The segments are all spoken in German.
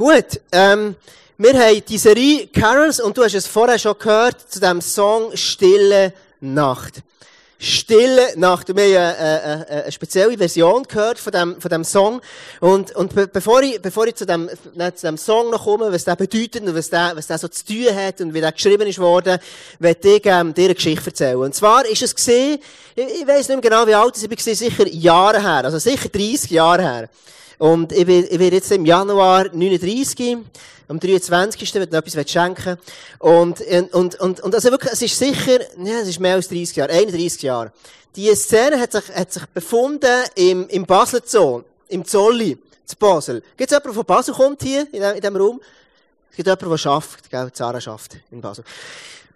Gut, ähm, wir haben die Serie Carols und du hast es vorher schon gehört zu dem Song Stille Nacht. Stille Nacht. Wir haben eine, eine, eine spezielle Version gehört von dem, von dem Song. Und, und be bevor ich, bevor ich zu dem, zu dem Song noch komme, was der bedeutet und was der, was der so zu tun hat und wie der geschrieben ist worden, werde ich ähm, dir eine Geschichte erzählen. Und zwar ist es gesehen, ich, ich weiss nicht mehr genau, wie alt es war sicher Jahre her, also sicher 30 Jahre her. Und ich bin jetzt im Januar 39, am 23. wenn du noch etwas schenken und, und, und, und also wirklich, es ist sicher, ja, es ist mehr als 30 Jahre, 31 Jahre. Die Szene hat sich, hat sich befunden im, im Basel Zoo, im Zolli, zu Basel. Gibt es jemanden, der von Basel kommt hier, in diesem Raum? Es gibt jemanden, der schafft, gell, Zara schafft in Basel.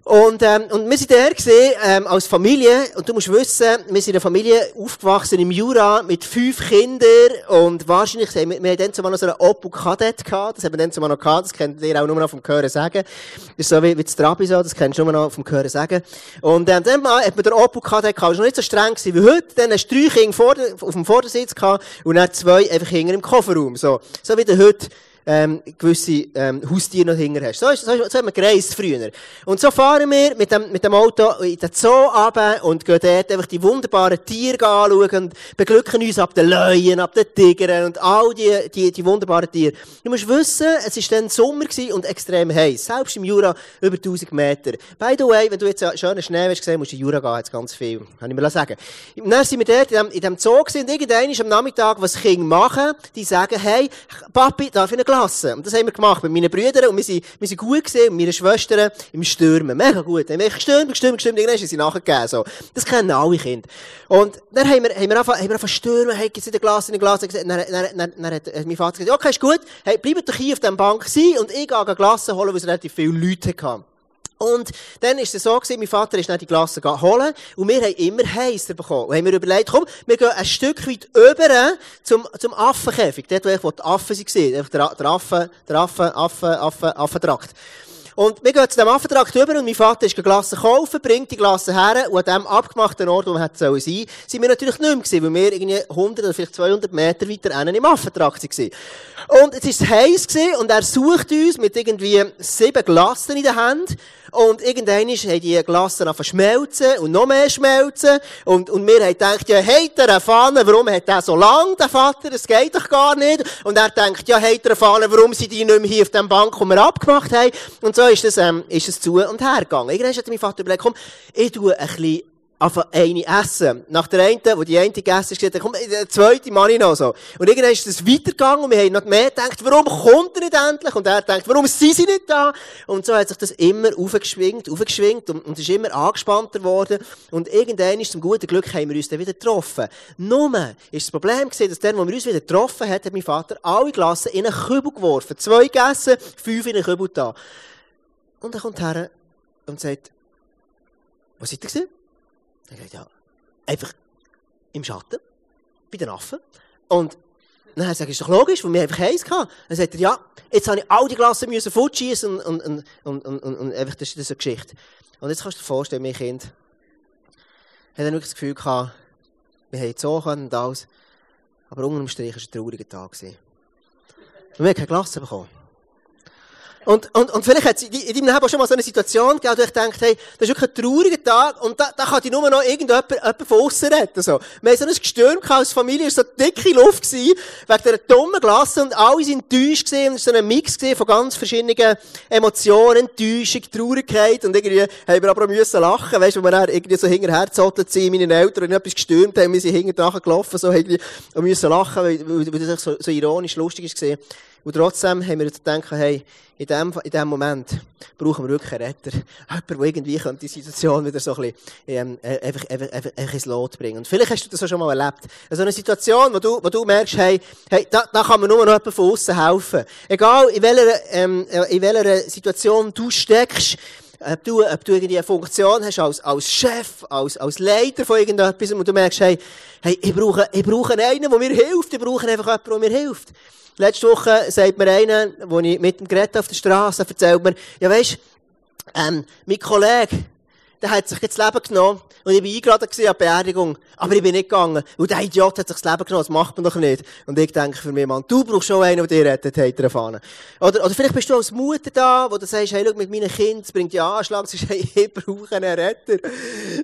Und, ähm, und wir sind da gesehen, ähm, als Familie. Und du musst wissen, wir sind eine Familie aufgewachsen im Jura mit fünf Kindern. Und wahrscheinlich, wir, wir haben dann zumal noch so einen Opel Kadett gehabt. Das haben wir dann zumal noch gehabt. Das kennt ihr auch nur noch vom Hören sagen. Das ist so wie, wie das Trabi so. Das kennst du nur noch vom Hören sagen. Und, ähm, dann hat man den Opel Kadett gehabt. Das war noch nicht so streng wie heute. Dann hast du drei Kinder vor, auf dem Vordersitz gehabt. Und dann zwei einfach hinter im Kofferraum. So. So wie der heute ähm, gewisse ähm, Haustiere noch hinter hast. So, ist, so, so haben wir gereist früher. Und so fahren wir mit dem, mit dem Auto in den Zoo runter und gehen dort einfach die wunderbaren Tiere anschauen und beglücken uns ab den Löwen, ab den Tigern und all die, die, die wunderbaren Tiere. Du musst wissen, es war dann Sommer und extrem heiß. Selbst im Jura über 1000 Meter. By the way, wenn du jetzt einen schönen Schnee hast gesehen, musst du in Jura gehen, jetzt ganz viel. Kann ich mir sagen. Und dann sind wir dort in dem, in dem Zoo gewesen, und irgendwann am Nachmittag, was Kinder machen, die sagen, hey, Papi, darf ich eine Klasse. Und das haben wir gemacht mit meinen Brüdern und wir sind, wir sind gut gesehen und meine Schwestern im Stürmen. Mega gut. Wir haben gestürmt, gestürmt, gestürmt, irgendwann sind sie nachgegeben, so. Das kennen alle Kinder. Und dann haben wir, haben wir einfach, haben wir einfach stürmen, hey, gibt's in der Glas, in der Glas, dann, dann, dann, dann, hat mein Vater gesagt, okay, ist gut, hey, bleibt doch hier auf der Bank sein und ich gehe Glasse holen, weil es relativ viele Leute hatten. Und dann ist es so gewesen, mein Vater ist dann die Glasse holen und wir haben immer heißer bekommen. Und haben wir überlegt, komm, wir gehen ein Stück weit über zum, zum Affenkäfig. Dort, wo die Affen waren. Der, der Affe, der Affe, Affe, Affe, Affentrakt. Und wir gehen zu dem Affentrakt rüber und mein Vater ist Glasse kaufen, bringt die Glasse her und an dem abgemachten Ort, wo wir hätten sein sollen, sind wir natürlich nicht mehr gewesen, weil wir irgendwie 100 oder vielleicht 200 Meter weiter einen im Affentrakt waren. Und es war heiß und er sucht uns mit irgendwie sieben Glassen in der Hand und irgendwann haben die Glassen angefangen schmelzen und noch mehr schmelzen. Und, und wir haben gedacht, ja, hat er eine Fahne, warum hat er so lang, der Vater? Das geht doch gar nicht. Und er denkt, ja, hat er eine Fahne, warum sind die nicht mehr hier auf dem Bank, wo wir abgemacht haben? Und so ist es, ähm, ist es zu und her gegangen. Irgendwann hat mein Vater überlegt, komm, ich tue ein bisschen einfach eine essen. Nach der einen, wo die eine gegessen gesagt, komm, der zweite mache ich noch so. Und irgendwann ist es weitergegangen und wir haben noch mehr gedacht, warum kommt er nicht endlich? Und er denkt, warum sind sie nicht da? Und so hat sich das immer aufgeschwingt, aufgeschwingt und, und ist immer angespannter geworden. Und irgendwann ist zum guten Glück haben wir uns dann wieder getroffen. Nur ist das Problem gewesen, dass der, wo wir uns wieder getroffen haben, hat mein Vater alle Glassen in einen Kübel geworfen. Zwei gegessen, fünf in einen Kübel da. Und er kommt her und sagt, was seid ihr gewesen? Er sagt, ja, einfach im Schatten, bei den Affen. Und dann sage ich, ist doch logisch, weil wir einfach heiß hatten. Dann sagt er, ja, jetzt habe ich all die Glassen müssen fortschießen und, und, und, und, und, und einfach, das ist eine Geschichte. Und jetzt kannst du dir vorstellen, mein Kind hat dann wirklich das Gefühl gehabt, wir haben so können und alles, aber unter dem Strich war es ein trauriger Tag. Und wir haben keine Glasse bekommen. Und, und, und vielleicht hat es in deinem Leben auch schon mal so eine Situation gegeben, wo du denkst, hey, das ist wirklich ein trauriger Tag und da, da kann dich nur noch irgendjemand, jemand von außen retten. So. Wir haben so ein Gestürm als Familie, es war so dicke Luft gewesen, wegen dieser dummen Glasse und alle sind enttäuscht gewesen und es war so ein Mix gewesen von ganz verschiedenen Emotionen, Enttäuschung, Traurigkeit und irgendwie haben wir aber auch müssen lachen, weißt du, wo wir dann irgendwie so hinterher gezottelt sind, meine Eltern und etwas gestürmt haben, wir sind hinterher gelaufen, so irgendwie, und müssen lachen, weil, weil, das so, so ironisch lustig ist Und trotzdem haben wir gedacht, hey, in dem, in dem Moment brauchen wir wirklich einen Retter. Jemand, der irgendwie die Situation wieder so ein bisschen, ähm, einfach, einfach, einfach, einfach ins Lot bringen. Und vielleicht hast du das auch schon mal erlebt. So eine Situation, wo du, wo du merkst, hey, hey, da, da kann man nur noch jemand von außen helfen. Egal, in welcher, ähm, in welcher Situation du steckst, ob du, ob du irgendwie eine Funktion hast als, als Chef, als, als Leiter von irgendetwas und du merkst, hey, hey, ich brauche, ich brauche einen, der mir hilft, ich brauche einfach jemanden, der mir hilft. Letzte Woche sagt mir einer, wo ich mit dem Gerät auf der Straße erzählt mir, ja weisst, ähm, mein Kollege, der hat sich jetzt das Leben genommen und ich war eingeladen an die Beerdigung, aber ich bin nicht gegangen. Und der Idiot hat sich das Leben genommen, das macht man doch nicht. Und ich denke für mich, Mann, du brauchst schon einen, der dich rettet, hat er. Oder, oder vielleicht bist du als Mutter da, wo du sagst, hey, schau, mit meinen Kindern, es bringt ja Anschlag, sagst, hey, ich brauche einen Retter.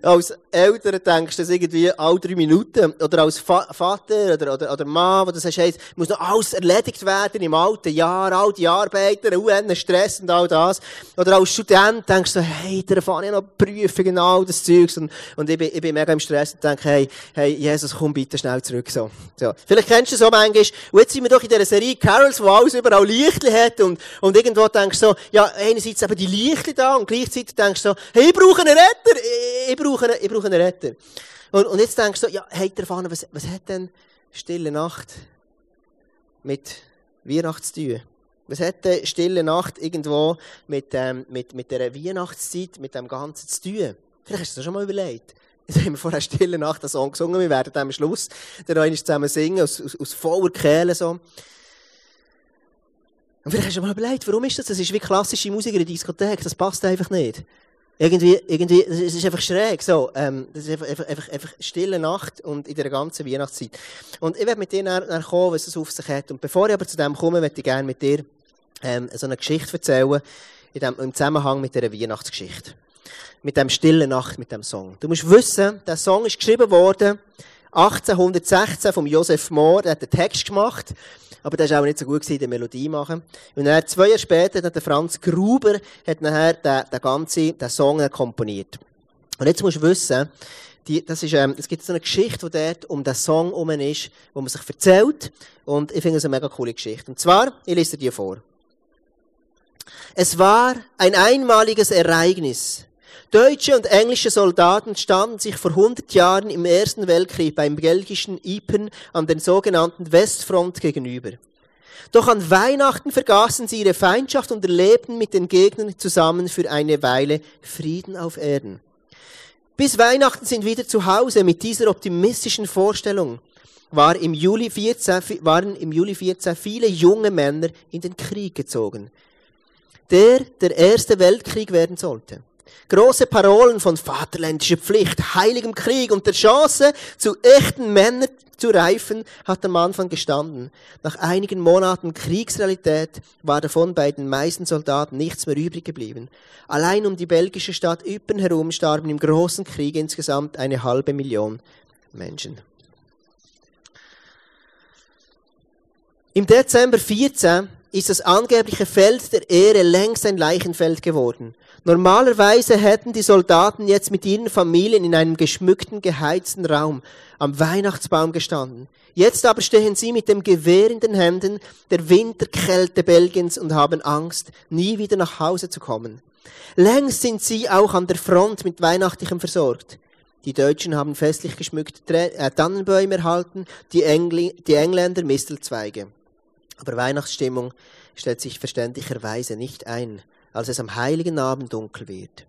Als Eltern denkst du das irgendwie alle drei Minuten. Oder als Fa Vater oder, oder, oder Mann, wo du sagst, hey, muss noch alles erledigt werden im alten Jahr, all die Arbeiter, UN, Stress und all das. Oder als Student denkst du, hey, da fahre ich noch Prüfungen, all das Zeugs. Und, und ich, bin, ich bin mega im Stress und denke, hey, hey, Jesus, komm bitte schnell zurück. So. So. Vielleicht kennst du so manchmal. Und jetzt sind wir doch in dieser Serie Carols, wo alles überall Lichtli hat und, und irgendwo denkst du so, ja, einerseits eben die Lichtli da und gleichzeitig denkst du so, hey, ich brauche einen Retter, ich, ich brauche einen, ich brauche einen Retter. Und, und jetzt denkst du so, ja, hey, erfahren, was, was hat denn Stille Nacht mit Weihnachten? Was hat denn Stille Nacht irgendwo mit, ähm, mit, mit der Weihnachtszeit, mit dem Ganzen zu tun? Vielleicht hast du das schon mal überlegt. Jetzt haben wir vorher Stille Nacht einen Song gesungen. Wir werden am Schluss dann noch zusammen singen, aus, aus, aus voller Kehle so. Und vielleicht hast du mal überlegt, warum ist das? Das ist wie klassische Musik in der Diskothek. Das passt einfach nicht. Irgendwie, irgendwie, es ist einfach schräg, so. Ähm, das ist einfach, einfach, einfach stille Nacht und in der ganzen Weihnachtszeit. Und ich werde mit dir nachher kommen, was es auf sich hat. Und bevor ich aber zu dem komme, möchte ich gerne mit dir ähm, so eine Geschichte erzählen, in dem, im Zusammenhang mit dieser Weihnachtsgeschichte mit dem Stille Nacht, mit dem Song. Du musst wissen, der Song ist geschrieben worden 1816 vom Josef Mohr, der hat den Text gemacht, aber der ist auch nicht so gut gewesen, die Melodie machen. Und dann zwei Jahre später hat der Franz Gruber hat nachher den, den ganzen den Song komponiert. Und jetzt musst du wissen, die, das ist, ähm, es gibt so eine Geschichte, die dort um den Song herum ist, wo man sich erzählt. Und ich finde es eine mega coole Geschichte. Und zwar, ich lese dir vor. Es war ein einmaliges Ereignis. Deutsche und englische Soldaten standen sich vor 100 Jahren im Ersten Weltkrieg beim belgischen Ypern an den sogenannten Westfront gegenüber. Doch an Weihnachten vergaßen sie ihre Feindschaft und erlebten mit den Gegnern zusammen für eine Weile Frieden auf Erden. Bis Weihnachten sind wieder zu Hause mit dieser optimistischen Vorstellung war im Juli 14, waren im Juli 14 viele junge Männer in den Krieg gezogen, der der Erste Weltkrieg werden sollte. Große Parolen von vaterländischer Pflicht, heiligem Krieg und der Chance, zu echten Männern zu reifen, hat am Anfang gestanden. Nach einigen Monaten Kriegsrealität war davon bei den meisten Soldaten nichts mehr übrig geblieben. Allein um die belgische Stadt Ypern herum starben im großen Krieg insgesamt eine halbe Million Menschen. Im Dezember 14 ist das angebliche Feld der Ehre längst ein Leichenfeld geworden. Normalerweise hätten die Soldaten jetzt mit ihren Familien in einem geschmückten, geheizten Raum am Weihnachtsbaum gestanden. Jetzt aber stehen sie mit dem Gewehr in den Händen der Winterkälte Belgiens und haben Angst, nie wieder nach Hause zu kommen. Längst sind sie auch an der Front mit Weihnachtlichem versorgt. Die Deutschen haben festlich geschmückte äh, Tannenbäume erhalten, die, Engl die Engländer Mistelzweige. Aber Weihnachtsstimmung stellt sich verständlicherweise nicht ein als es am heiligen Abend dunkel wird.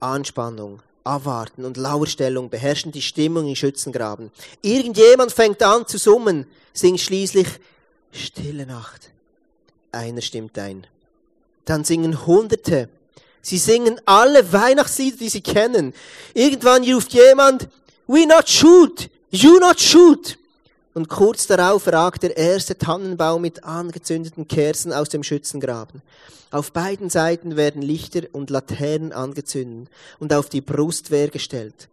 Anspannung, Abwarten und Lauerstellung beherrschen die Stimmung im Schützengraben. Irgendjemand fängt an zu summen, singt schließlich Stille Nacht. Einer stimmt ein. Dann singen Hunderte. Sie singen alle Weihnachtslieder, die sie kennen. Irgendwann ruft jemand, We not shoot, you not shoot. Und kurz darauf ragt der erste Tannenbaum mit angezündeten Kerzen aus dem Schützengraben. Auf beiden Seiten werden Lichter und Laternen angezündet und auf die Brustwehr gestellt.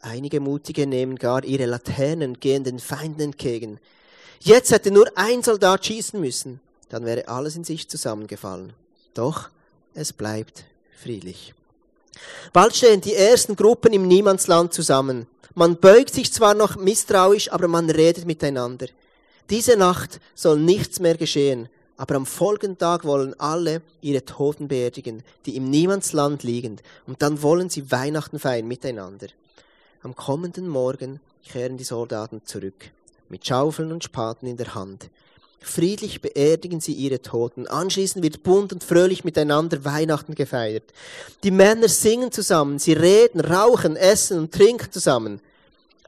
Einige Mutige nehmen gar ihre Laternen und gehen den Feinden entgegen. Jetzt hätte nur ein Soldat schießen müssen, dann wäre alles in sich zusammengefallen. Doch es bleibt friedlich. Bald stehen die ersten Gruppen im Niemandsland zusammen. Man beugt sich zwar noch misstrauisch, aber man redet miteinander. Diese Nacht soll nichts mehr geschehen, aber am folgenden Tag wollen alle ihre Toten beerdigen, die im Niemandsland liegen, und dann wollen sie Weihnachten feiern miteinander. Am kommenden Morgen kehren die Soldaten zurück, mit Schaufeln und Spaten in der Hand. Friedlich beerdigen sie ihre Toten. Anschließend wird bunt und fröhlich miteinander Weihnachten gefeiert. Die Männer singen zusammen, sie reden, rauchen, essen und trinken zusammen.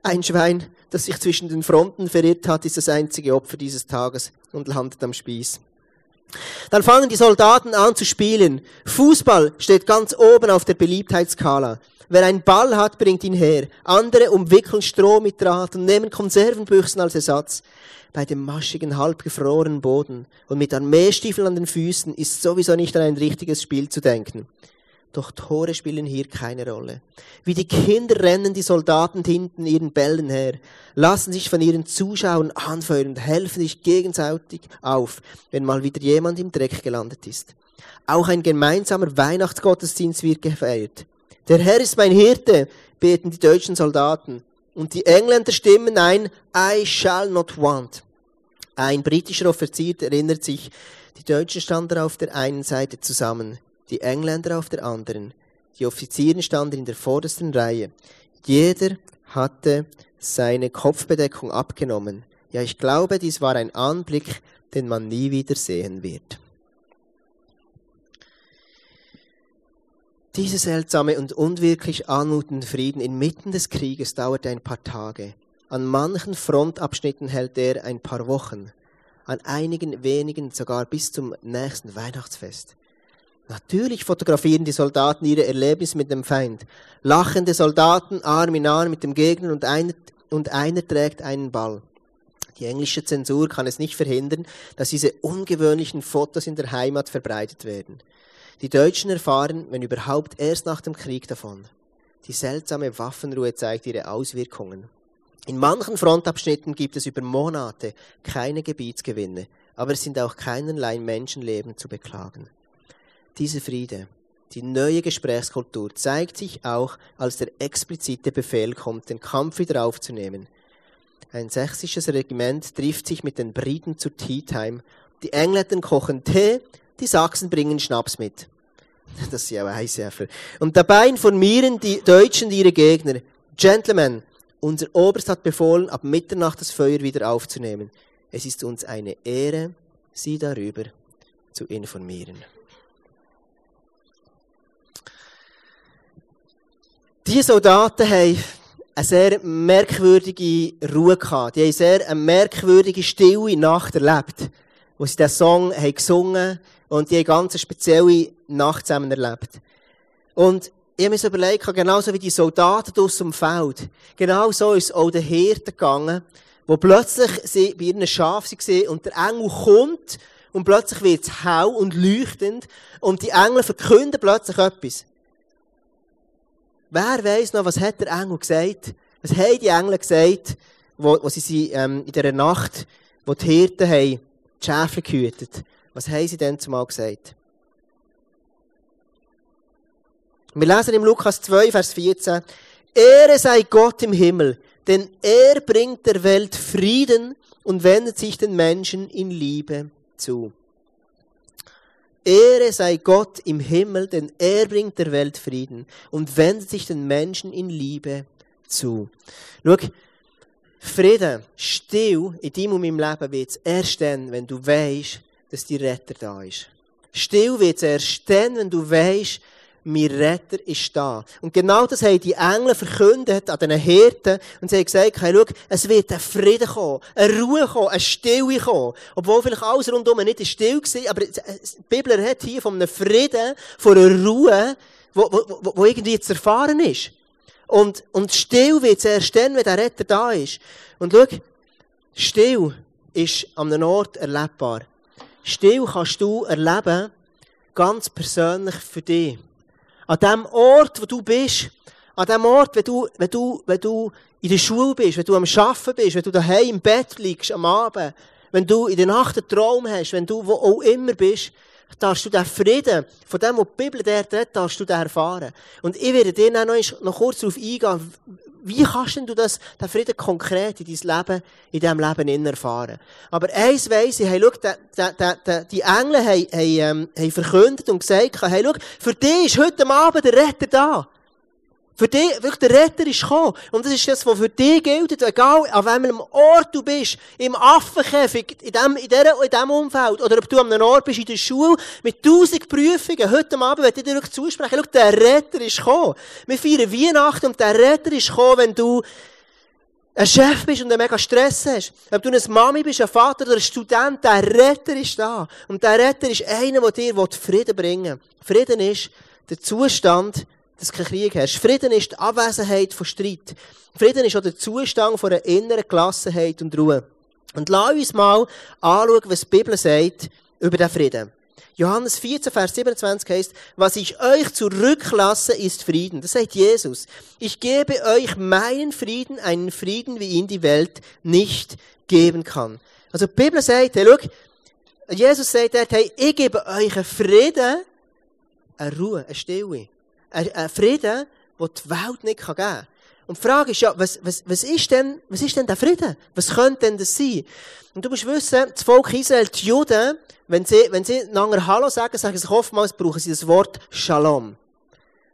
Ein Schwein, das sich zwischen den Fronten verirrt hat, ist das einzige Opfer dieses Tages und landet am Spieß. Dann fangen die Soldaten an zu spielen. Fußball steht ganz oben auf der Beliebtheitsskala. Wer einen Ball hat, bringt ihn her. Andere umwickeln Stroh mit Draht und nehmen Konservenbüchsen als Ersatz. Bei dem maschigen, halbgefrorenen Boden und mit Armeestiefeln an den Füßen ist sowieso nicht an ein richtiges Spiel zu denken. Doch Tore spielen hier keine Rolle. Wie die Kinder rennen die Soldaten hinten ihren Bällen her, lassen sich von ihren Zuschauern anfeuern und helfen sich gegenseitig auf, wenn mal wieder jemand im Dreck gelandet ist. Auch ein gemeinsamer Weihnachtsgottesdienst wird gefeiert. Der Herr ist mein Hirte, beten die deutschen Soldaten. Und die Engländer stimmen ein, I shall not want. Ein britischer Offizier erinnert sich, die Deutschen standen auf der einen Seite zusammen die Engländer auf der anderen. Die Offiziere standen in der vordersten Reihe. Jeder hatte seine Kopfbedeckung abgenommen. Ja, ich glaube, dies war ein Anblick, den man nie wieder sehen wird. Dieser seltsame und unwirklich anmutende Frieden inmitten des Krieges dauerte ein paar Tage. An manchen Frontabschnitten hält er ein paar Wochen, an einigen wenigen sogar bis zum nächsten Weihnachtsfest. Natürlich fotografieren die Soldaten ihre Erlebnisse mit dem Feind. Lachende Soldaten, Arm in Arm mit dem Gegner und einer, und einer trägt einen Ball. Die englische Zensur kann es nicht verhindern, dass diese ungewöhnlichen Fotos in der Heimat verbreitet werden. Die Deutschen erfahren, wenn überhaupt, erst nach dem Krieg davon. Die seltsame Waffenruhe zeigt ihre Auswirkungen. In manchen Frontabschnitten gibt es über Monate keine Gebietsgewinne, aber es sind auch keinerlei Menschenleben zu beklagen. Dieser Friede, die neue Gesprächskultur zeigt sich auch, als der explizite Befehl kommt, den Kampf wieder aufzunehmen. Ein sächsisches Regiment trifft sich mit den Briten zu Tea Time. Die Engländer kochen Tee, die Sachsen bringen Schnaps mit. Das ist ja Weissäfer. Und dabei informieren die Deutschen ihre Gegner. Gentlemen, unser Oberst hat befohlen, ab Mitternacht das Feuer wieder aufzunehmen. Es ist uns eine Ehre, Sie darüber zu informieren. Die Soldaten haben eine sehr merkwürdige Ruhe gehabt. Die haben sehr eine merkwürdige, stille Nacht erlebt, wo sie diesen Song haben gesungen und die haben ganz spezielle Nacht zusammen erlebt. Und ich habe mir so überlegt, genauso wie die Soldaten draussen im Feld, genau so ist auch den Hirten gegangen, wo plötzlich sie bei ihren Schafen waren und der Engel kommt und plötzlich wird es hell und leuchtend und die Engel verkünden plötzlich etwas. Wer weiß noch, was hat der Engel gesagt? Was haben die Engel gesagt, wo, wo sie ähm, in dieser Nacht, wo die Hirten haben, die Schafe gehütet? Was haben sie denn zumal gesagt? Wir lesen im Lukas 2, Vers 14. Ehre sei Gott im Himmel, denn er bringt der Welt Frieden und wendet sich den Menschen in Liebe zu. Ehre sei Gott im Himmel, denn er bringt der Welt Frieden und wendet sich den Menschen in Liebe zu. Schau, Frieden, still in deinem und meinem Leben wird es erst dann, wenn du weißt, dass die Retter da ist. Still wird es erst dann, wenn du weißt, mein Retter ist da. Und genau das haben die Engel verkündet an den Hirten. Und sie haben gesagt, hey, schau, es wird ein Frieden kommen, eine Ruhe kommen, eine Stille kommen. Obwohl vielleicht alles rundum nicht still war, aber die Bibel hat hier von einem Frieden, von einer Ruhe, wo irgendwie zu erfahren ist. Und, und still wird es erst dann, wenn der Retter da ist. Und schau, still ist an einem Ort erlebbar. Still kannst du erleben, ganz persönlich für dich. An dem Ort, wo du bist, an dem Ort, wenn du, wenn du, wenn du in der Schule bist, wenn du am Arbeiten bist, wenn du daheim im Bett liegst am Abend, wenn du in der Nacht einen Traum hast, wenn du wo auch immer bist, darfst du den Frieden, von dem, was die Bibel dir redet, darfst du den erfahren. Und ich werde dir noch, noch kurz darauf eingehen, wie kannst du das, den Frieden konkret in dein Leben, in diesem Leben erfahren? Aber eins weiss ich, hey, schau, die Engel haben, haben, ähm, haben verkündet und gesagt, hey, schau, für dich ist heute Abend der Retter da. Für dich, wirklich, der Retter ist gekommen. Und das ist das, was für dich gilt, egal an welchem Ort du bist, im Affenkäfig, in dem, in, der, in dem Umfeld, oder ob du an einem Ort bist in der Schule, mit tausend Prüfungen, heute Abend werde ich dir wirklich zusprechen, schau, der Retter ist gekommen. Wir feiern Weihnachten und der Retter ist gekommen, wenn du ein Chef bist und einen mega Stress hast, ob du eine Mami bist, ein Vater oder ein Student, der Retter ist da. Und der Retter ist einer, der dir Frieden bringen will. Frieden ist der Zustand, dass du keinen Krieg hast. Frieden ist die Abwesenheit von Streit. Frieden ist auch der Zustand von einer inneren Gelassenheit und Ruhe. Und lass uns mal anschauen, was die Bibel sagt über den Frieden. Johannes 14, Vers 27 heißt, was ich euch zurücklasse, ist Frieden. Das sagt Jesus. Ich gebe euch meinen Frieden, einen Frieden, wie ihn die Welt nicht geben kann. Also die Bibel sagt, hey, schau, Jesus sagt hey, ich gebe euch einen Frieden, eine Ruhe, eine Stille. Einen Frieden, den die Welt nicht geben kann. Und die Frage ist ja, was, was, was, ist denn, was ist denn der Frieden? Was könnte denn das sein? Und du musst wissen, das Volk Israel, die Juden, wenn sie, wenn sie einander Hallo sagen, sagen sie oftmals, brauchen sie das Wort Shalom.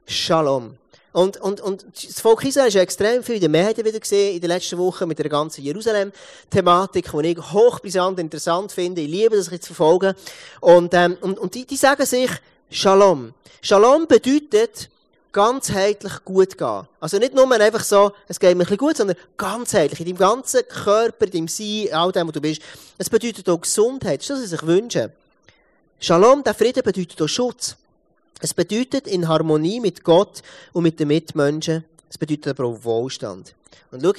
Shalom. Und, und, und das Volk Israel ist ja extrem viel in den Medien wieder gesehen in den letzten Wochen mit der ganzen Jerusalem-Thematik, die ich hochbrisant interessant finde. Ich liebe das jetzt verfolgen. Und, ähm, und, und die, die sagen sich Shalom. Shalom bedeutet, ganzheitlich gut gehen. Also nicht nur einfach so, es geht mir ein bisschen gut, sondern ganzheitlich, in deinem ganzen Körper, in deinem Sein, all dem, wo du bist. Es bedeutet auch Gesundheit. Das ist das, was sie sich wünschen. Shalom, der Frieden bedeutet auch Schutz. Es bedeutet in Harmonie mit Gott und mit den Mitmenschen. Es bedeutet aber auch Wohlstand. Und schau,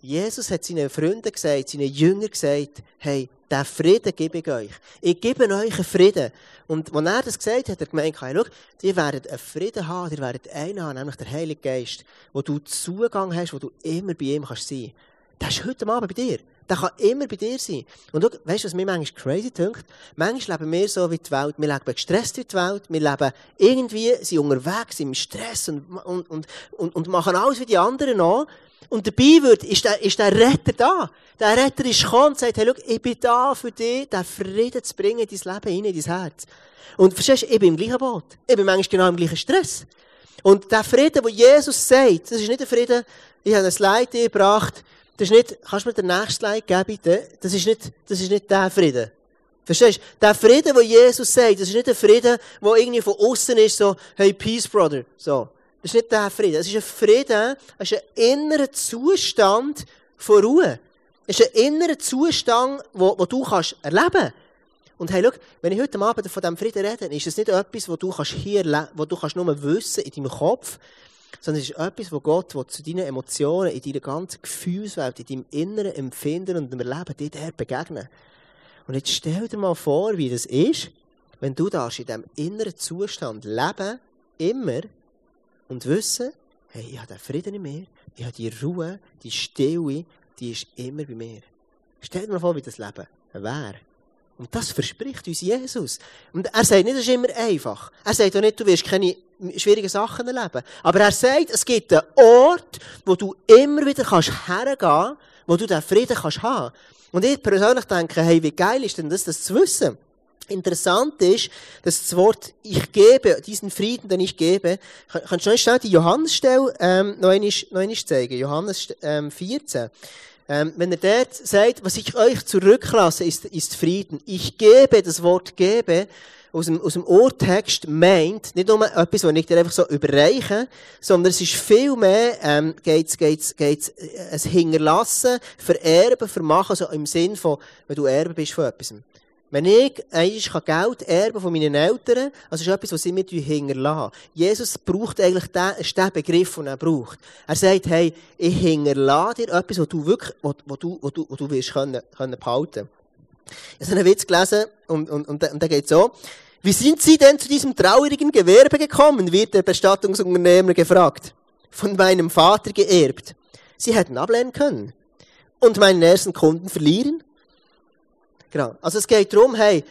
Jesus hat seinen Freunden gesagt, seinen Jüngern gesagt, hey, den Frieden gebe ich euch. Ich gebe euch einen Frieden. Und als er das gesagt hat, hat er gemeint, hey, schau, ihr werdet einen Frieden haben, ihr werdet einen haben, nämlich der Heilige Geist, wo du Zugang hast, wo du immer bei ihm kannst sein. Der ist heute Abend bei dir. Der kann immer bei dir sein. Und schau, weißt du, was mir manchmal crazy dünkt? Manchmal leben wir so wie die Welt. Wir leben gestresst wie die Welt. Wir leben irgendwie, sind unterwegs im Stress und, und, und, und, und machen alles wie die anderen auch. Und dabei wird, ist, der, ist der Retter da. Der Retter ist gekommen und sagt, hey, schau, ich bin da für dich, den Frieden zu bringen in dein Leben, in dein Herz. Und verstehst du, ich bin im gleichen Boot. Ich bin manchmal genau im gleichen Stress. Und der Frieden, den Jesus sagt, das ist nicht der Frieden, ich habe ein Slide gebracht, das ist nicht, kannst du mir den nächsten Slide geben, bitte? Das ist nicht, das ist nicht der Frieden. Verstehst du? Der Frieden, den Jesus sagt, das ist nicht der Frieden, der irgendwie von außen ist, so, hey, peace, brother. So. Das ist nicht der Frieden. Es ist ein Frieden, es ist ein innerer Zustand von Ruhe. Es ist ein innerer Zustand, wo, wo du kannst erleben kannst. Und hey, schau, wenn ich heute Abend von diesem Frieden rede, ist es nicht etwas, wo du kannst hier, wo du kannst nur wissen in deinem Kopf, sondern es ist etwas, wo Gott wo zu deinen Emotionen, in deiner ganzen Gefühlswelt, in deinem inneren Empfinden und im Erleben dir der begegnen. Und jetzt stell dir mal vor, wie das ist, wenn du da in diesem inneren Zustand leben, immer, und wissen, hey, ich habe den Frieden in mir, ich habe die Ruhe, die Stille, die ist immer bei mir. Stell dir mal vor, wie das Leben wäre. Und das verspricht uns Jesus. Und er sagt nicht, es ist immer einfach. Er sagt auch nicht, du wirst keine schwierigen Sachen erleben. Aber er sagt, es gibt einen Ort, wo du immer wieder kannst hergehen, wo du den Frieden kannst haben. Und ich persönlich denke, hey, wie geil ist denn das, das zu wissen? Interessant ist, dass das Wort ich gebe, diesen Frieden, den ich gebe, kannst du noch schnell die Johannesstelle ähm, noch einmal, noch einmal zeigen? Johannes ähm, 14. Ähm, wenn er dort sagt, was ich euch zurücklasse, ist, ist Frieden. Ich gebe, das Wort gebe, aus dem, aus dem Urtext meint, nicht nur etwas, was ich dir einfach so überreiche, sondern es ist viel mehr, ähm, geht's, geht's, geht's, äh, es hinterlassen, vererben, vermachen, so im Sinn von, wenn du Erbe bist von etwas. Wenn ich eigentlich Geld erben von meinen Eltern, also ist etwas, was sie mir hinterlassen. Jesus braucht eigentlich den, ist der Begriff, den er braucht. Er sagt, hey, ich hinterlasse dir etwas, was du wirklich, was, was du, was du, was du willst können, können behalten. Ich habe einen Witz gelesen, und, und, und, und der geht so. Wie sind Sie denn zu diesem traurigen Gewerbe gekommen, wird der Bestattungsunternehmer gefragt. Von meinem Vater geerbt. Sie hätten ablehnen können. Und meinen ersten Kunden verlieren. Genau. Also es geht darum, hey,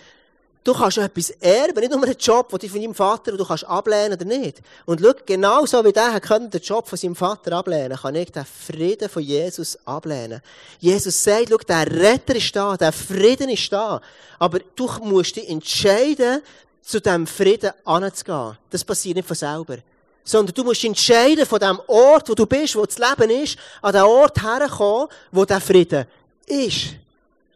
du kannst etwas erben, nicht nur einen Job, den du von deinem Vater du kannst ablehnen oder nicht. Und schau, genau so wie der kann den Job von seinem Vater ablehnen, kann ich den Frieden von Jesus ablehnen. Jesus sagt, schau, der Retter ist da, der Frieden ist da. Aber du musst dich entscheiden, zu diesem Frieden anzugehen. Das passiert nicht von selber. Sondern du musst entscheiden, von dem Ort, wo du bist, wo das Leben ist, an den Ort herkommen, wo der Frieden ist.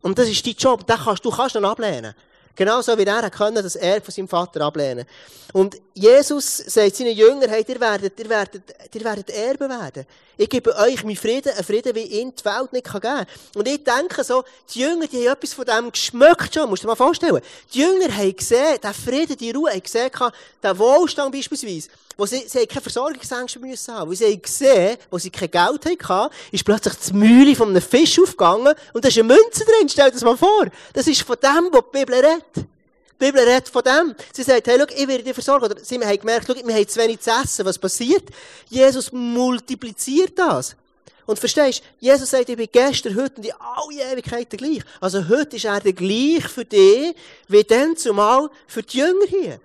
Und das ist dein Job. Den kannst, du kannst ihn ablehnen. Genauso wie er können, das Erbe von seinem Vater ablehnen. Und Jesus sagt seinen Jüngern, hey, ihr werdet, ihr werdet, ihr werdet Erben werden. Ich gebe euch meinen Frieden, einen Frieden, wie ihn die Welt nicht geben kann. Und ich denke so, die Jünger, die haben etwas von dem geschmeckt schon, musst du dir mal vorstellen. Die Jünger haben gesehen, den Frieden, die Ruhe, haben gesehen, den Wohlstand beispielsweise, wo sie, sie keine Versorgungsängste müssen haben. Weil sie haben gesehen, wo sie kein Geld hatten, ist plötzlich die Mühle von einem Fisch aufgegangen und da ist eine Münze drin. Stell dir das mal vor. Das ist von dem, was die Bibel redet. Die Bibel redet von dem. Sie sagt, hey, schau, ich werde dich versorgen. Oder sie haben gemerkt, schau, wir haben zu wenig zu essen. Was passiert? Jesus multipliziert das. Und verstehst, Jesus sagt, ich bin gestern, heute und in alle Ewigkeiten gleich. Also heute ist er der gleich für dich, wie dann zumal für die Jünger hier.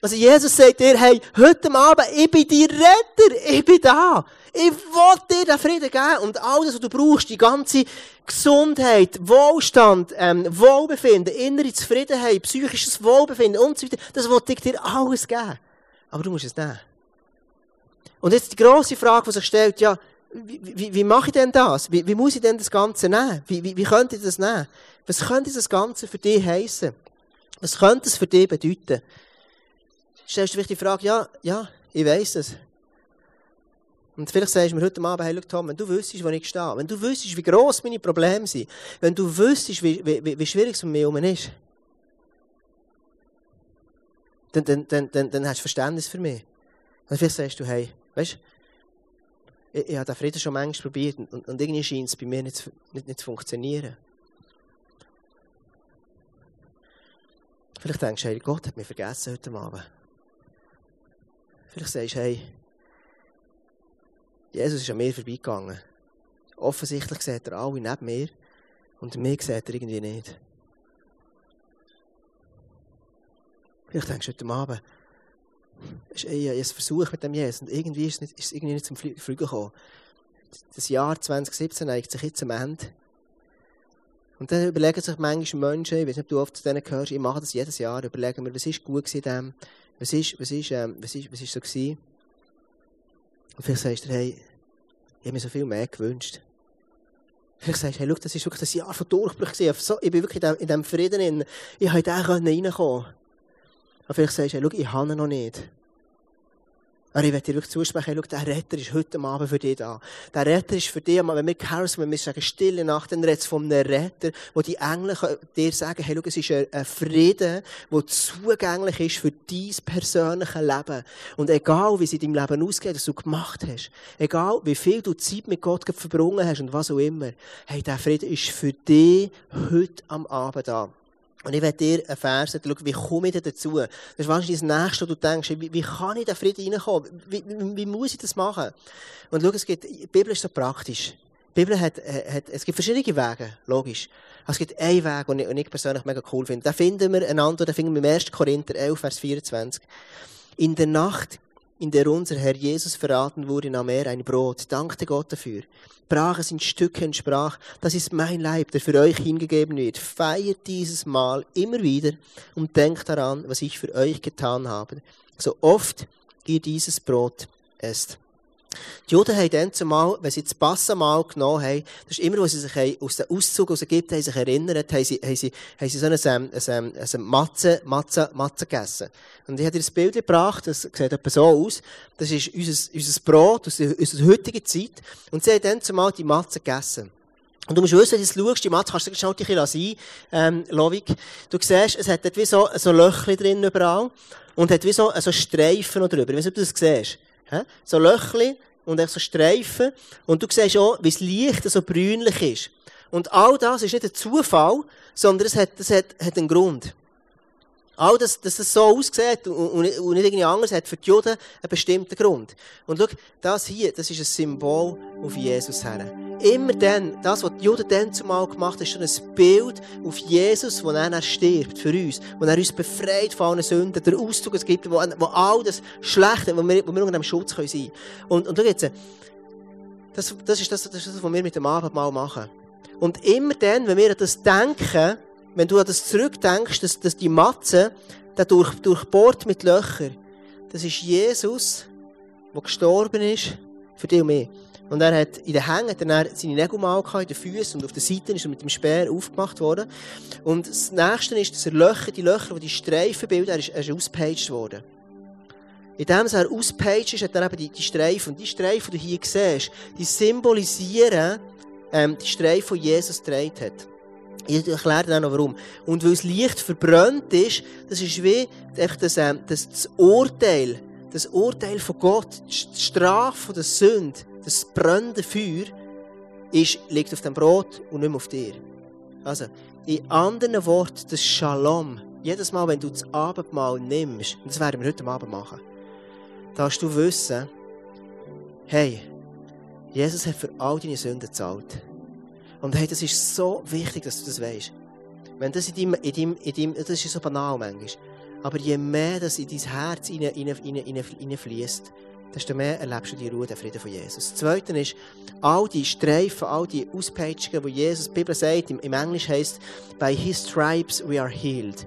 Also Jesus sagt dir, hey, heute Abend, ich bin dein Retter, ich bin da. Ich will dir den Frieden geben und alles, was du brauchst, die ganze Gesundheit, Wohlstand, ähm, Wohlbefinden, innere Zufriedenheit, psychisches Wohlbefinden und so weiter, das will ich dir alles geben. Aber du musst es nehmen. Und jetzt die grosse Frage, die sich stellt, ja, wie, wie, wie mache ich denn das? Wie, wie muss ich denn das Ganze nehmen? Wie, wie, wie könnte ich das nehmen? Was könnte das Ganze für dich heißen? Was könnte es für dich bedeuten? Stellst du dich die Frage, ja, ja, ich weiß es. Und vielleicht sagst du mir heute Abend, hey, schau, Tom, wenn du wüsstest, wo ich stehe, wenn du wüsstest, wie gross meine Probleme sind, wenn du wüsstest, wie, wie, wie schwierig es um mich herum ist, dann, dann, dann, dann, dann hast du Verständnis für mich. Und vielleicht sagst du, hey, weißt du, ich, ich habe den Frieden schon manchmal probiert und, und irgendwie scheint es bei mir nicht, nicht, nicht zu funktionieren. Vielleicht denkst du, hey, Gott hat mich vergessen heute Abend. Vielleicht sagst du, hey, Jesus ist an mir vorbeigegangen. Offensichtlich sieht er alle neben mir und mir sieht er irgendwie nicht. Vielleicht denkst du heute Abend, ich habe einen Versuch mit dem Jesus und irgendwie ist es, nicht, ist es irgendwie nicht zum Fliegen gekommen. Das Jahr 2017 neigt sich jetzt am Ende. Und dann überlegen sich manchmal Menschen, ich weiß nicht, ob du oft zu denen gehörst, ich mache das jedes Jahr, überlegen mir, was ist gut in dem, was ist, was ist, ähm, was ist, was ist so gewesen? Und vielleicht sagst du, hey, ich habe mir so viel mehr gewünscht. Vielleicht sagst du, hey, schau, das ist wirklich das Jahr von Durchbruch. So, ich bin wirklich in diesem Frieden in, ich konnte da reinkommen. Und vielleicht sagst du, hey, schau, ich habe ihn noch nicht. Aber ich werde dir wirklich zusprechen, schau, der Retter ist heute Abend für dich da. Der Retter ist für dich, wenn wir Carols, wenn wir sagen, stille Nacht, dann redet es von einem Retter, wo die Engel dir sagen, hey, schau, es ist ein Frieden, der zugänglich ist für dein persönliches Leben. Und egal, wie es in deinem Leben ausgeht, was du gemacht hast, egal, wie viel du Zeit mit Gott verbrungen hast und was auch immer, hey, der Frieden ist für dich heute am Abend da. Und ich werde dir einen Vers sagen, wie komme ich denn dazu? Das ist wahrscheinlich das Nächste, wo du denkst, wie, wie kann ich in den Frieden reinkommen? Wie, wie, wie, muss ich das machen? Und schau, es gibt, die Bibel ist so praktisch. Die Bibel hat, hat, es gibt verschiedene Wege, logisch. Aber es gibt einen Weg, den ich, den ich persönlich mega cool finde. Da finden wir einander, da finden wir im 1. Korinther 11, Vers 24. In der Nacht in der unser Herr Jesus verraten wurde, nahm er ein Brot, dankte Gott dafür, brach es in Stücke und sprach, das ist mein Leib, der für euch hingegeben wird. Feiert dieses Mal immer wieder und denkt daran, was ich für euch getan habe. So oft ihr dieses Brot esst. Die Juden haben dann zumal, wenn sie das Passamal genommen haben, das ist immer, wo sie sich aus dem Auszug aus Ägypten haben sich erinnert, haben sie, haben sie, haben sie so eine, eine, eine, eine Matze, Matze, Matze gegessen. Und ich habe dir das Bild gebracht, das sieht etwa so aus. Das ist unser, unser Brot aus unserer heutigen Zeit. Und sie haben dann zumal die Matze gegessen. Und du musst wissen, wenn du schaust, die Matze kannst du schnell ein bisschen sein, ähm, Lovik. Du siehst, es hat dort wie so, so Löchchen drin überall. Und hat wie so, so Streifen noch drüber. Ich weiß nicht, ob du das siehst. So Löchchen und so Streifen. Und du siehst auch, wie das Licht so brünlich ist. Und all das ist nicht ein Zufall, sondern es hat, das hat, hat einen Grund. All das, dass es so aussieht und, nicht irgendwie anders, hat für die Juden einen bestimmten Grund. Und schau, das hier, das ist ein Symbol auf Jesus her. Immer dann, das, was die Juden dann zumal gemacht haben, ist schon ein Bild auf Jesus, wo er stirbt für uns, wo er uns befreit von allen Sünden, der Auszug es gibt, wo, wo all das Schlechte, wo wir, wo wir unter dem Schutz können sein können. Und, und schau jetzt, das, das, ist das, das ist das, was wir mit dem Abendmahl machen. Und immer dann, wenn wir an das denken, wenn du an das zurückdenkst, dass, dass die Matze, der durch, durchbohrt mit Löchern, das ist Jesus, der gestorben ist für dich und mich. Und er hat in den Hängen dann seine Nägel mal in den Füßen und auf den Seiten ist er mit dem Speer aufgemacht worden. Und das nächste ist, dass er Löcher, die Löcher, die die Streifen bilden, er ist, er ist ausgepeitscht worden. Indem er ausgepeitscht ist, hat er eben die, die Streifen. Und die Streifen, die du hier siehst, die symbolisieren ähm, die Streifen, die Jesus getragen hat. Ich erkläre dir noch warum. Und weil es leicht verbrannt ist, das ist wie das, ähm, das, das Urteil, das Urteil von Gott, die Strafe der Sünde, das brennende Feuer, ist, liegt auf dem Brot und nicht mehr auf dir. Also, in anderen Worten, das Shalom, jedes Mal, wenn du das Abendmahl nimmst, und das werden wir heute Abend machen, darfst du wissen, hey, Jesus hat für all deine Sünden gezahlt. Und hey, das ist so wichtig, dass du das weißt. Wenn das in deinem, in deinem, in deinem, das ist so banal manchmal. Aber je mehr das in dein Herz hineinfließt, desto mehr erlebst du die Ruhe, den Frieden von Jesus. Das Zweite ist, all die Streifen, all die Auspeitschungen, die Jesus, die Bibel sagt, im, im Englisch heißt, by his stripes we are healed.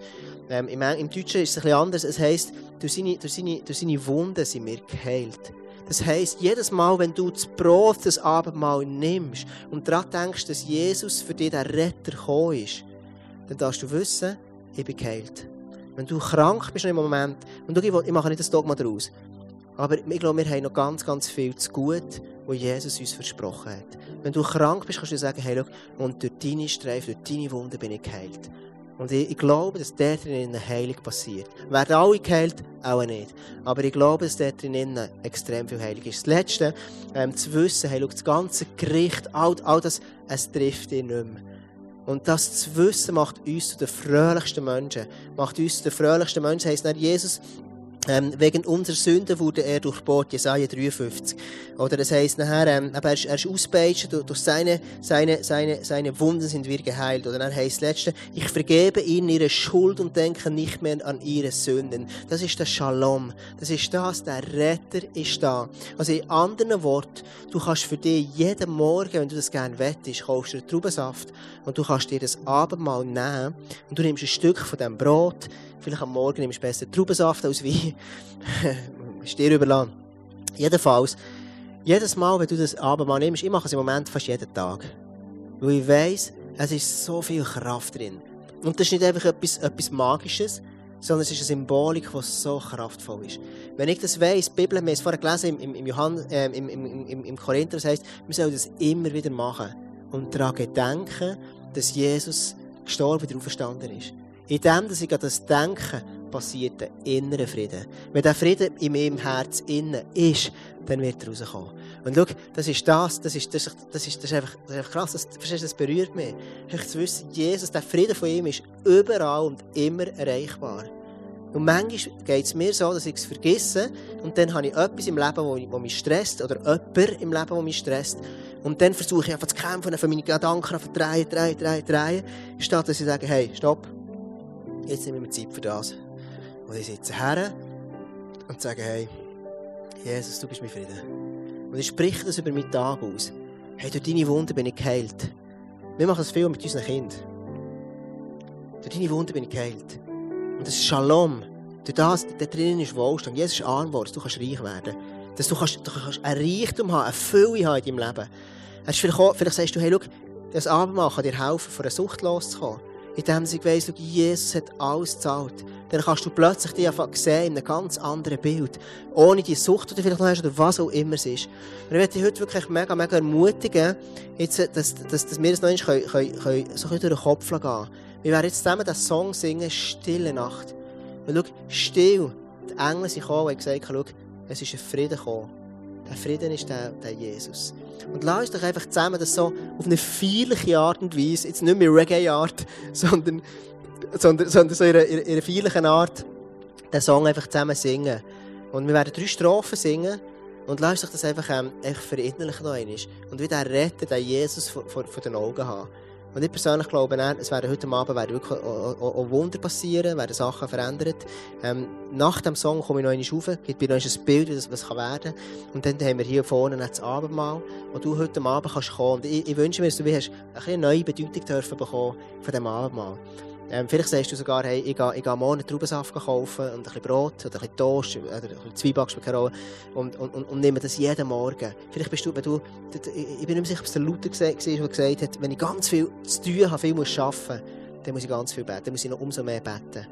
Ähm, im, Im Deutschen ist es ein bisschen anders. Es heisst, durch seine, durch seine, durch seine Wunden sind wir geheilt. Das heisst, jedes Mal, wenn du das Brot, das Abendmahl nimmst und daran denkst, dass Jesus für dich der Retter gekommen ist, dann darfst du wissen, ich bin geheilt. Wenn du krank bist im Moment, und du, ich mache nicht das Dogma daraus, aber ich glaube, wir haben noch ganz, ganz viel zu gut, was Jesus uns versprochen hat. Wenn du krank bist, kannst du sagen, hey, schau, und durch deine Streifen, durch deine Wunden bin ich geheilt. Und ich, ich glaube, dass dort drinnen eine Heilung passiert. Werden alle geheilt? Auch nicht. Aber ich glaube, dass dort drinnen extrem viel Heilung ist. Das Letzte, ähm, zu wissen, hey, schau, das ganze Gericht, all, all das, es trifft dich nicht mehr. Und das zu wissen, macht uns zu den fröhlichsten Menschen. Macht uns zu den fröhlichsten Menschen. Heißt, Jesus ähm, wegen unserer Sünden wurde er durchbohrt, Jesaja 53. Oder das heisst nachher, ähm, er ist, er ist ausgepeitscht, durch seine, seine, seine, seine Wunden sind wir geheilt. Oder dann heisst das Letzte, ich vergebe ihnen ihre Schuld und denke nicht mehr an ihre Sünden. Das ist der Shalom. Das ist das, der Retter ist da. Also in anderen Worten, du kannst für dich jeden Morgen, wenn du das gerne wettest, kaufst du Traubensaft und du kannst dir das Abendmahl nehmen und du nimmst ein Stück von dem Brot, Vielleicht am Morgen nimmst du besser Traubensaft als Wein. ist dir überlassen. Jedenfalls, jedes Mal, wenn du das Abendmahl nimmst, ich mache es im Moment fast jeden Tag. Weil ich weiss, es ist so viel Kraft drin. Und das ist nicht einfach etwas, etwas Magisches, sondern es ist eine Symbolik, die so kraftvoll ist. Wenn ich das weiss, die Bibel, wir haben es vorher gelesen im, im, Johann, äh, im, im, im, im Korinther, das heisst, wir sollen das immer wieder machen und daran gedenken, dass Jesus gestorben und auferstanden ist. In dem, dass ich an das denke, passiert ein innerer Frieden. Wenn der Frieden in meinem Herz innen ist, dann wird er rauskommen. Und schau, das ist das, das ist, das ist, das ist, das ist, einfach, das ist einfach krass, das, verstehst, das berührt mich. Ich zu wissen, Jesus, der Frieden von ihm ist überall und immer erreichbar. Und manchmal geht es mir so, dass ich es vergesse und dann habe ich etwas im Leben, das mich stresst oder jemand im Leben, das mich stresst. Und dann versuche ich einfach zu kämpfen, für meine Gedanken zu drehen, drehen, drehen, drehen, statt dass ich sage, hey, stopp, jetzt nehmen wir Zeit für das. Und ich sitze her und sage, hey, Jesus, du bist mein Frieden. Und ich spreche das über meinen Tag aus. Hey, durch deine Wunden bin ich geheilt. Wir machen das viel mit unseren Kindern. Durch deine Wunden bin ich geheilt. Und das ist Shalom. Durch das, da drinnen ist Wohlstand. Jesus ist Armwort, du kannst reich werden. Dass du kannst, du kannst ein Reichtum haben, eine Fülle haben in deinem Leben. Vielleicht, auch, vielleicht sagst du, hey, schau, das Abendmahl kann dir helfen, von einer Sucht loszukommen indem sie weiss, Jesus hat alles gezahlt. Dann kannst du plötzlich dich einfach sehen in einem ganz anderen Bild. Ohne die Sucht, die du vielleicht noch hast, oder was auch immer es ist. Und ich möchte dich heute wirklich mega, mega ermutigen, jetzt, dass, dass, dass wir das noch einmal können, können, können, so durch den Kopf gehen Wir werden jetzt zusammen den Song singen, Stille Nacht. Und schau, still. Die Engel sind gekommen und haben gesagt, schau, es ist ein Frieden gekommen. Der Frieden ist der, der Jesus. Und lass uns doch einfach zusammen das so auf eine feierliche Art und Weise, jetzt nicht mehr Reggae-Art, sondern, sondern, sondern so in einer, in einer feierlichen Art, den Song einfach zusammen singen. Und wir werden drei Strophen singen. Und lass uns doch das einfach, ähm, einfach verinnerlichen. Und wie der Retter, den Jesus vor, vor, vor den Augen haben. Und ich persönlich glaube, es werden heute Abend werden wirklich auch, Wunder passieren, werden Sachen verändert. Ähm, nach dem Song komme ich noch einmal rauf, gibt mir noch ein Bild, wie das was werden kann. Und dann haben wir hier vorne das Abendmahl, wo du heute Abend kannst kommen. Und ich, ich wünsche mir, dass du hast eine neue Bedeutung dürfen bekommen von diesem Abendmahl. Ähm, vielleicht sagst du sogar, hey, ich gehe, ich gehe morgen Traubensaft kaufen und ein bisschen Brot oder ein bisschen Toast oder ein bisschen Zwieback spielt keine und, und, und, und nehme das jeden Morgen. Vielleicht bist du, wenn du, ich bin nicht sicher, ob es der Luther war, der gesagt hat, wenn ich ganz viel zu tun habe, viel muss arbeiten, dann muss ich ganz viel beten, dann muss ich noch umso mehr beten.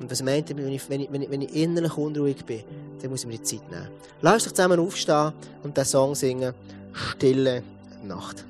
Und was meint er, wenn ich, wenn ich, wenn ich, wenn ich innerlich unruhig bin, dann muss ich mir die Zeit nehmen. Lass doch zusammen aufstehen und den Song singen, Stille Nacht.